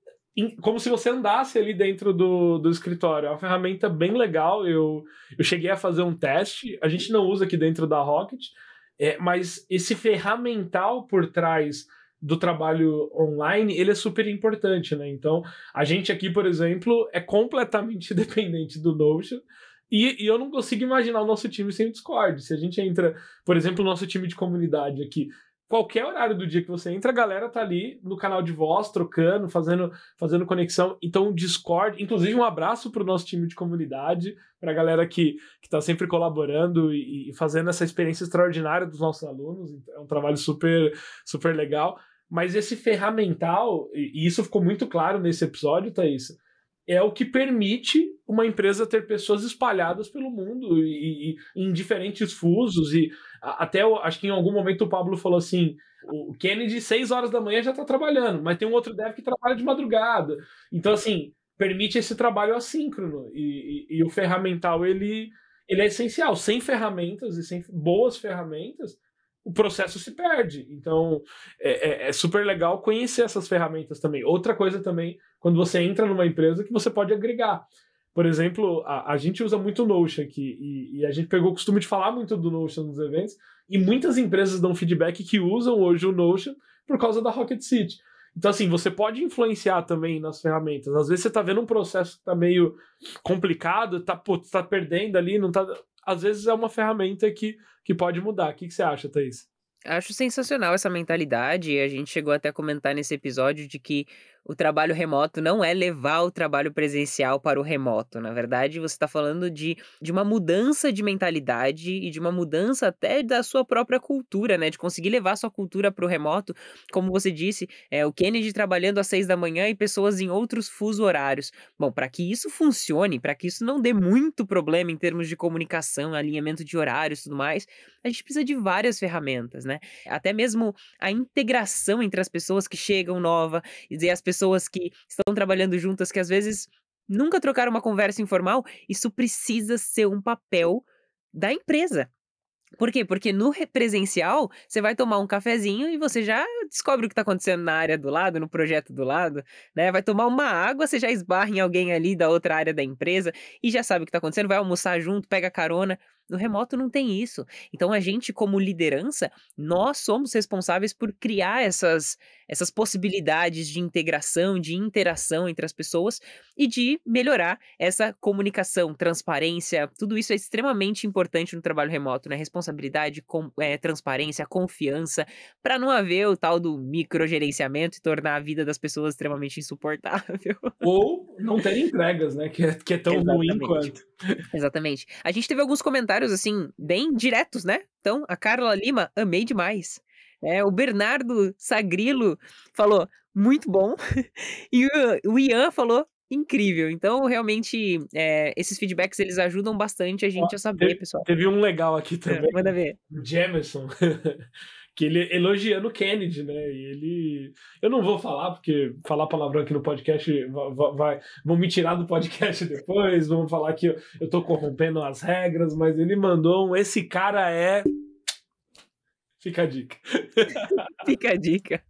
como se você andasse ali dentro do, do escritório. É uma ferramenta bem legal. Eu, eu cheguei a fazer um teste. A gente não usa aqui dentro da Rocket, é, mas esse ferramental por trás do trabalho online, ele é super importante, né? Então, a gente aqui, por exemplo, é completamente dependente do Notion e, e, eu não consigo imaginar o nosso time sem o Discord. Se a gente entra, por exemplo, o nosso time de comunidade aqui, qualquer horário do dia que você entra, a galera tá ali no canal de voz, trocando, fazendo, fazendo conexão. Então, o Discord, inclusive um abraço pro nosso time de comunidade, pra galera que, que tá sempre colaborando e, e fazendo essa experiência extraordinária dos nossos alunos. É um trabalho super, super legal. Mas esse ferramental, e isso ficou muito claro nesse episódio, Thaís, é o que permite uma empresa ter pessoas espalhadas pelo mundo e, e em diferentes fusos e até acho que em algum momento o Pablo falou assim o Kennedy 6 horas da manhã já está trabalhando mas tem um outro dev que trabalha de madrugada então assim permite esse trabalho assíncrono e, e, e o ferramental ele ele é essencial sem ferramentas e sem boas ferramentas o processo se perde. Então, é, é, é, super legal conhecer essas ferramentas também. Outra coisa também, quando você entra numa empresa, que você pode agregar. Por exemplo, a, a gente usa muito o Notion aqui, e, e, a gente pegou o costume de falar muito do Notion nos eventos, E muitas empresas dão feedback que usam hoje o Notion por causa da Rocket City. Então, assim, você pode influenciar também nas ferramentas. Às vezes você tá vendo um processo que tá meio complicado, tá, pô, tá perdendo ali, não tá. Às vezes é uma ferramenta que, que pode mudar. O que, que você acha, Thaís? Acho sensacional essa mentalidade. A gente chegou até a comentar nesse episódio de que o trabalho remoto não é levar o trabalho presencial para o remoto. Na verdade, você está falando de, de uma mudança de mentalidade e de uma mudança até da sua própria cultura, né? De conseguir levar sua cultura para o remoto. Como você disse, é, o Kennedy trabalhando às seis da manhã e pessoas em outros fuso horários. Bom, para que isso funcione, para que isso não dê muito problema em termos de comunicação, alinhamento de horários e tudo mais, a gente precisa de várias ferramentas, né? Até mesmo a integração entre as pessoas que chegam nova e as pessoas pessoas que estão trabalhando juntas que às vezes nunca trocaram uma conversa informal, isso precisa ser um papel da empresa. Por quê? Porque no presencial, você vai tomar um cafezinho e você já descobre o que está acontecendo na área do lado, no projeto do lado, né? Vai tomar uma água, você já esbarra em alguém ali da outra área da empresa e já sabe o que está acontecendo, vai almoçar junto, pega carona. No remoto não tem isso. Então a gente, como liderança, nós somos responsáveis por criar essas, essas possibilidades de integração, de interação entre as pessoas e de melhorar essa comunicação, transparência. Tudo isso é extremamente importante no trabalho remoto, né? Responsabilidade, com, é, transparência, confiança, para não haver o tal do microgerenciamento e tornar a vida das pessoas extremamente insuportável. Ou não ter entregas, né? Que é, que é tão Exatamente. ruim quanto. Exatamente. A gente teve alguns comentários, assim, bem diretos, né? Então, a Carla Lima, amei demais. É, o Bernardo Sagrilo falou, muito bom. e o, o Ian falou, incrível. Então, realmente, é, esses feedbacks, eles ajudam bastante a gente Ó, a saber, teve, pessoal. Teve um legal aqui também. É, manda ver. O Jamerson. que ele elogiando o Kennedy, né? E ele. Eu não vou falar, porque falar palavrão aqui no podcast vai, vai, vão me tirar do podcast depois, vão falar que eu, eu tô corrompendo as regras, mas ele mandou um. Esse cara é. Fica a dica. Fica a dica.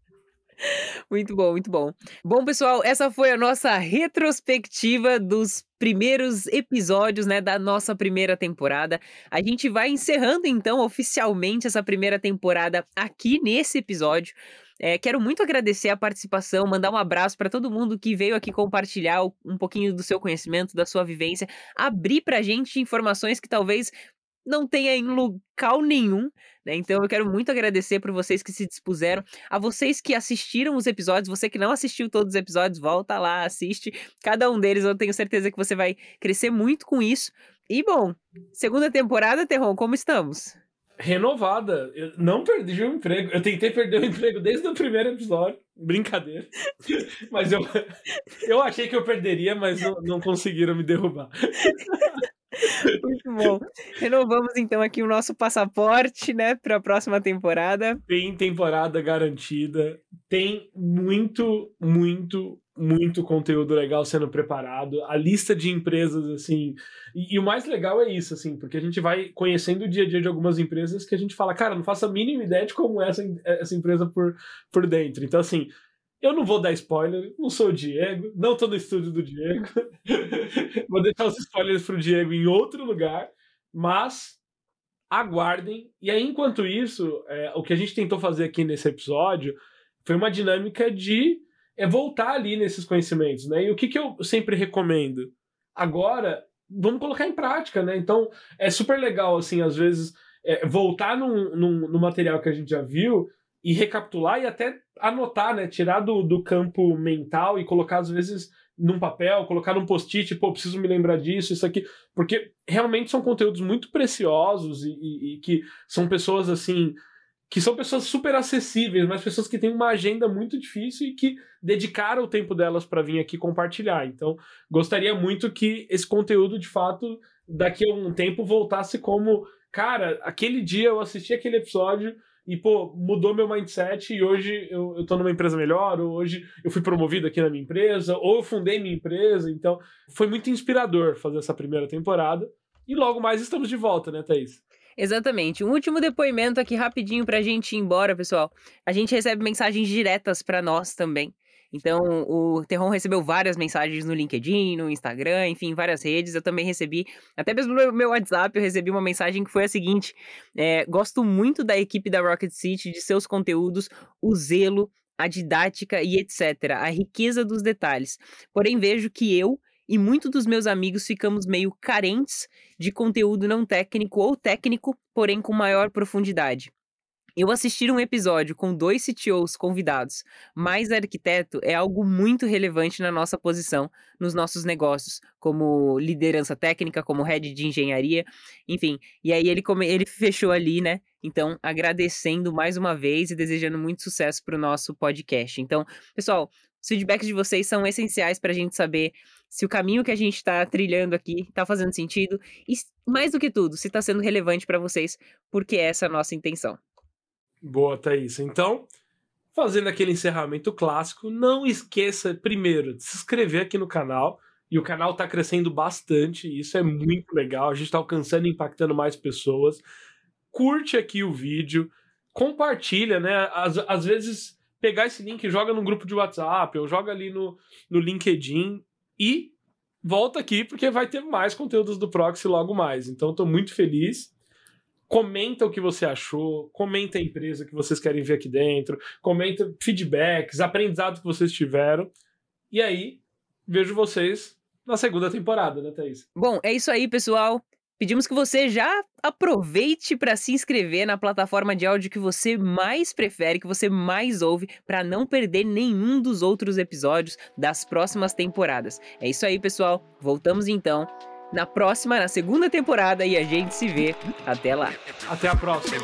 Muito bom, muito bom. Bom, pessoal, essa foi a nossa retrospectiva dos primeiros episódios, né, da nossa primeira temporada. A gente vai encerrando então oficialmente essa primeira temporada aqui nesse episódio. É, quero muito agradecer a participação, mandar um abraço para todo mundo que veio aqui compartilhar um pouquinho do seu conhecimento, da sua vivência, abrir para a gente informações que talvez não tenha em local nenhum, né? Então eu quero muito agradecer por vocês que se dispuseram, a vocês que assistiram os episódios, você que não assistiu todos os episódios, volta lá, assiste cada um deles, eu tenho certeza que você vai crescer muito com isso. E bom, segunda temporada, Terron, como estamos? Renovada. Eu não perdi o emprego. Eu tentei perder o emprego desde o primeiro episódio. Brincadeira. Mas eu, eu achei que eu perderia, mas não, não conseguiram me derrubar. Muito bom. Renovamos então aqui o nosso passaporte, né, para a próxima temporada. Tem temporada garantida. Tem muito, muito, muito conteúdo legal sendo preparado. A lista de empresas, assim. E, e, o mais legal é isso, assim, porque a gente vai conhecendo o dia a dia de algumas empresas que a gente fala, cara, não faço a mínima ideia de como é essa, essa empresa por, por dentro. Então, assim, eu não vou dar spoiler, não sou o Diego, não tô no estúdio do Diego. vou deixar os spoilers pro Diego em outro lugar, mas aguardem. E aí, enquanto isso, é, o que a gente tentou fazer aqui nesse episódio foi uma dinâmica de é, voltar ali nesses conhecimentos, né? E o que, que eu sempre recomendo? Agora, vamos colocar em prática, né? Então, é super legal, assim, às vezes, é, voltar num material que a gente já viu e recapitular e até anotar, né? Tirar do, do campo mental e colocar, às vezes, num papel, colocar num post-it, pô, preciso me lembrar disso, isso aqui. Porque realmente são conteúdos muito preciosos e, e, e que são pessoas, assim, que são pessoas super acessíveis, mas pessoas que têm uma agenda muito difícil e que dedicaram o tempo delas para vir aqui compartilhar. Então, gostaria muito que esse conteúdo, de fato, daqui a um tempo voltasse como, cara, aquele dia eu assisti aquele episódio e, pô, mudou meu mindset e hoje eu, eu tô numa empresa melhor, ou hoje eu fui promovido aqui na minha empresa, ou eu fundei minha empresa. Então, foi muito inspirador fazer essa primeira temporada. E logo mais estamos de volta, né, Thaís? Exatamente. Um último depoimento aqui rapidinho pra gente ir embora, pessoal. A gente recebe mensagens diretas para nós também. Então, o Terron recebeu várias mensagens no LinkedIn, no Instagram, enfim, várias redes. Eu também recebi, até mesmo no meu WhatsApp, eu recebi uma mensagem que foi a seguinte: é, gosto muito da equipe da Rocket City, de seus conteúdos, o zelo, a didática e etc., a riqueza dos detalhes. Porém, vejo que eu e muitos dos meus amigos ficamos meio carentes de conteúdo não técnico ou técnico, porém com maior profundidade. Eu assistir um episódio com dois CTOs convidados, mais arquiteto, é algo muito relevante na nossa posição nos nossos negócios, como liderança técnica, como head de engenharia, enfim. E aí ele, come, ele fechou ali, né? Então, agradecendo mais uma vez e desejando muito sucesso para o nosso podcast. Então, pessoal, os feedbacks de vocês são essenciais para a gente saber se o caminho que a gente está trilhando aqui está fazendo sentido e, mais do que tudo, se está sendo relevante para vocês, porque essa é a nossa intenção. Boa, Thaís. Então, fazendo aquele encerramento clássico, não esqueça, primeiro, de se inscrever aqui no canal. E o canal está crescendo bastante, isso é muito legal. A gente está alcançando e impactando mais pessoas. Curte aqui o vídeo, compartilha, né? Às, às vezes, pegar esse link, joga no grupo de WhatsApp, ou joga ali no, no LinkedIn e volta aqui, porque vai ter mais conteúdos do Proxy logo mais. Então, estou muito feliz. Comenta o que você achou, comenta a empresa que vocês querem ver aqui dentro, comenta feedbacks, aprendizados que vocês tiveram. E aí, vejo vocês na segunda temporada, né, Thaís? Bom, é isso aí, pessoal. Pedimos que você já aproveite para se inscrever na plataforma de áudio que você mais prefere, que você mais ouve, para não perder nenhum dos outros episódios das próximas temporadas. É isso aí, pessoal. Voltamos então na próxima, na segunda temporada, e a gente se vê. Até lá. Até a próxima.